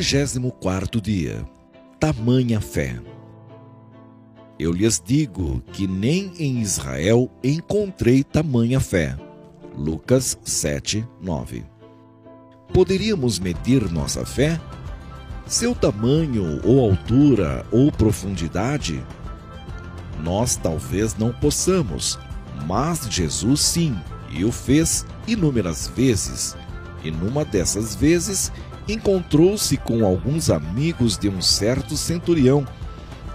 24 dia. Tamanha fé. Eu lhes digo que nem em Israel encontrei tamanha fé. Lucas 7, 9. Poderíamos medir nossa fé? Seu tamanho, ou altura, ou profundidade? Nós talvez não possamos, mas Jesus sim, e o fez inúmeras vezes. E numa dessas vezes, encontrou-se com alguns amigos de um certo centurião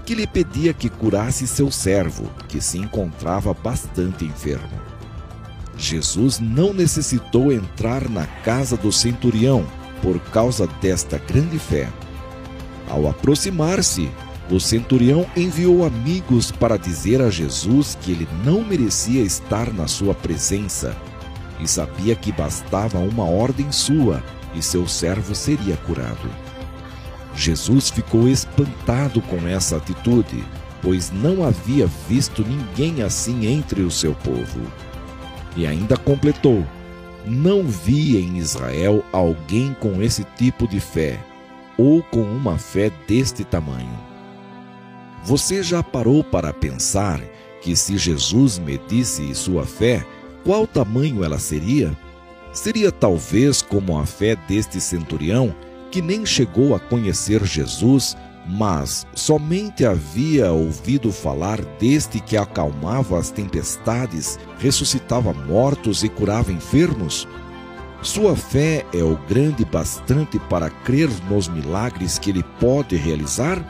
que lhe pedia que curasse seu servo, que se encontrava bastante enfermo. Jesus não necessitou entrar na casa do centurião por causa desta grande fé. Ao aproximar-se, o centurião enviou amigos para dizer a Jesus que ele não merecia estar na sua presença e sabia que bastava uma ordem sua e seu servo seria curado. Jesus ficou espantado com essa atitude, pois não havia visto ninguém assim entre o seu povo. E ainda completou: Não vi em Israel alguém com esse tipo de fé, ou com uma fé deste tamanho. Você já parou para pensar que se Jesus medisse sua fé, qual tamanho ela seria? Seria talvez como a fé deste centurião, que nem chegou a conhecer Jesus, mas somente havia ouvido falar deste que acalmava as tempestades, ressuscitava mortos e curava enfermos? Sua fé é o grande bastante para crer nos milagres que ele pode realizar?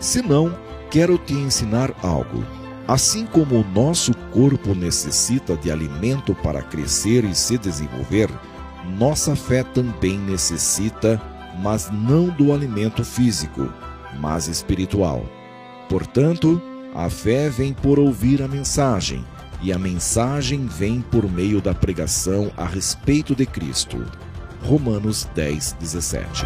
Se não, quero te ensinar algo. Assim como o nosso corpo necessita de alimento para crescer e se desenvolver, nossa fé também necessita, mas não do alimento físico, mas espiritual. Portanto, a fé vem por ouvir a mensagem, e a mensagem vem por meio da pregação a respeito de Cristo. Romanos 10, 17.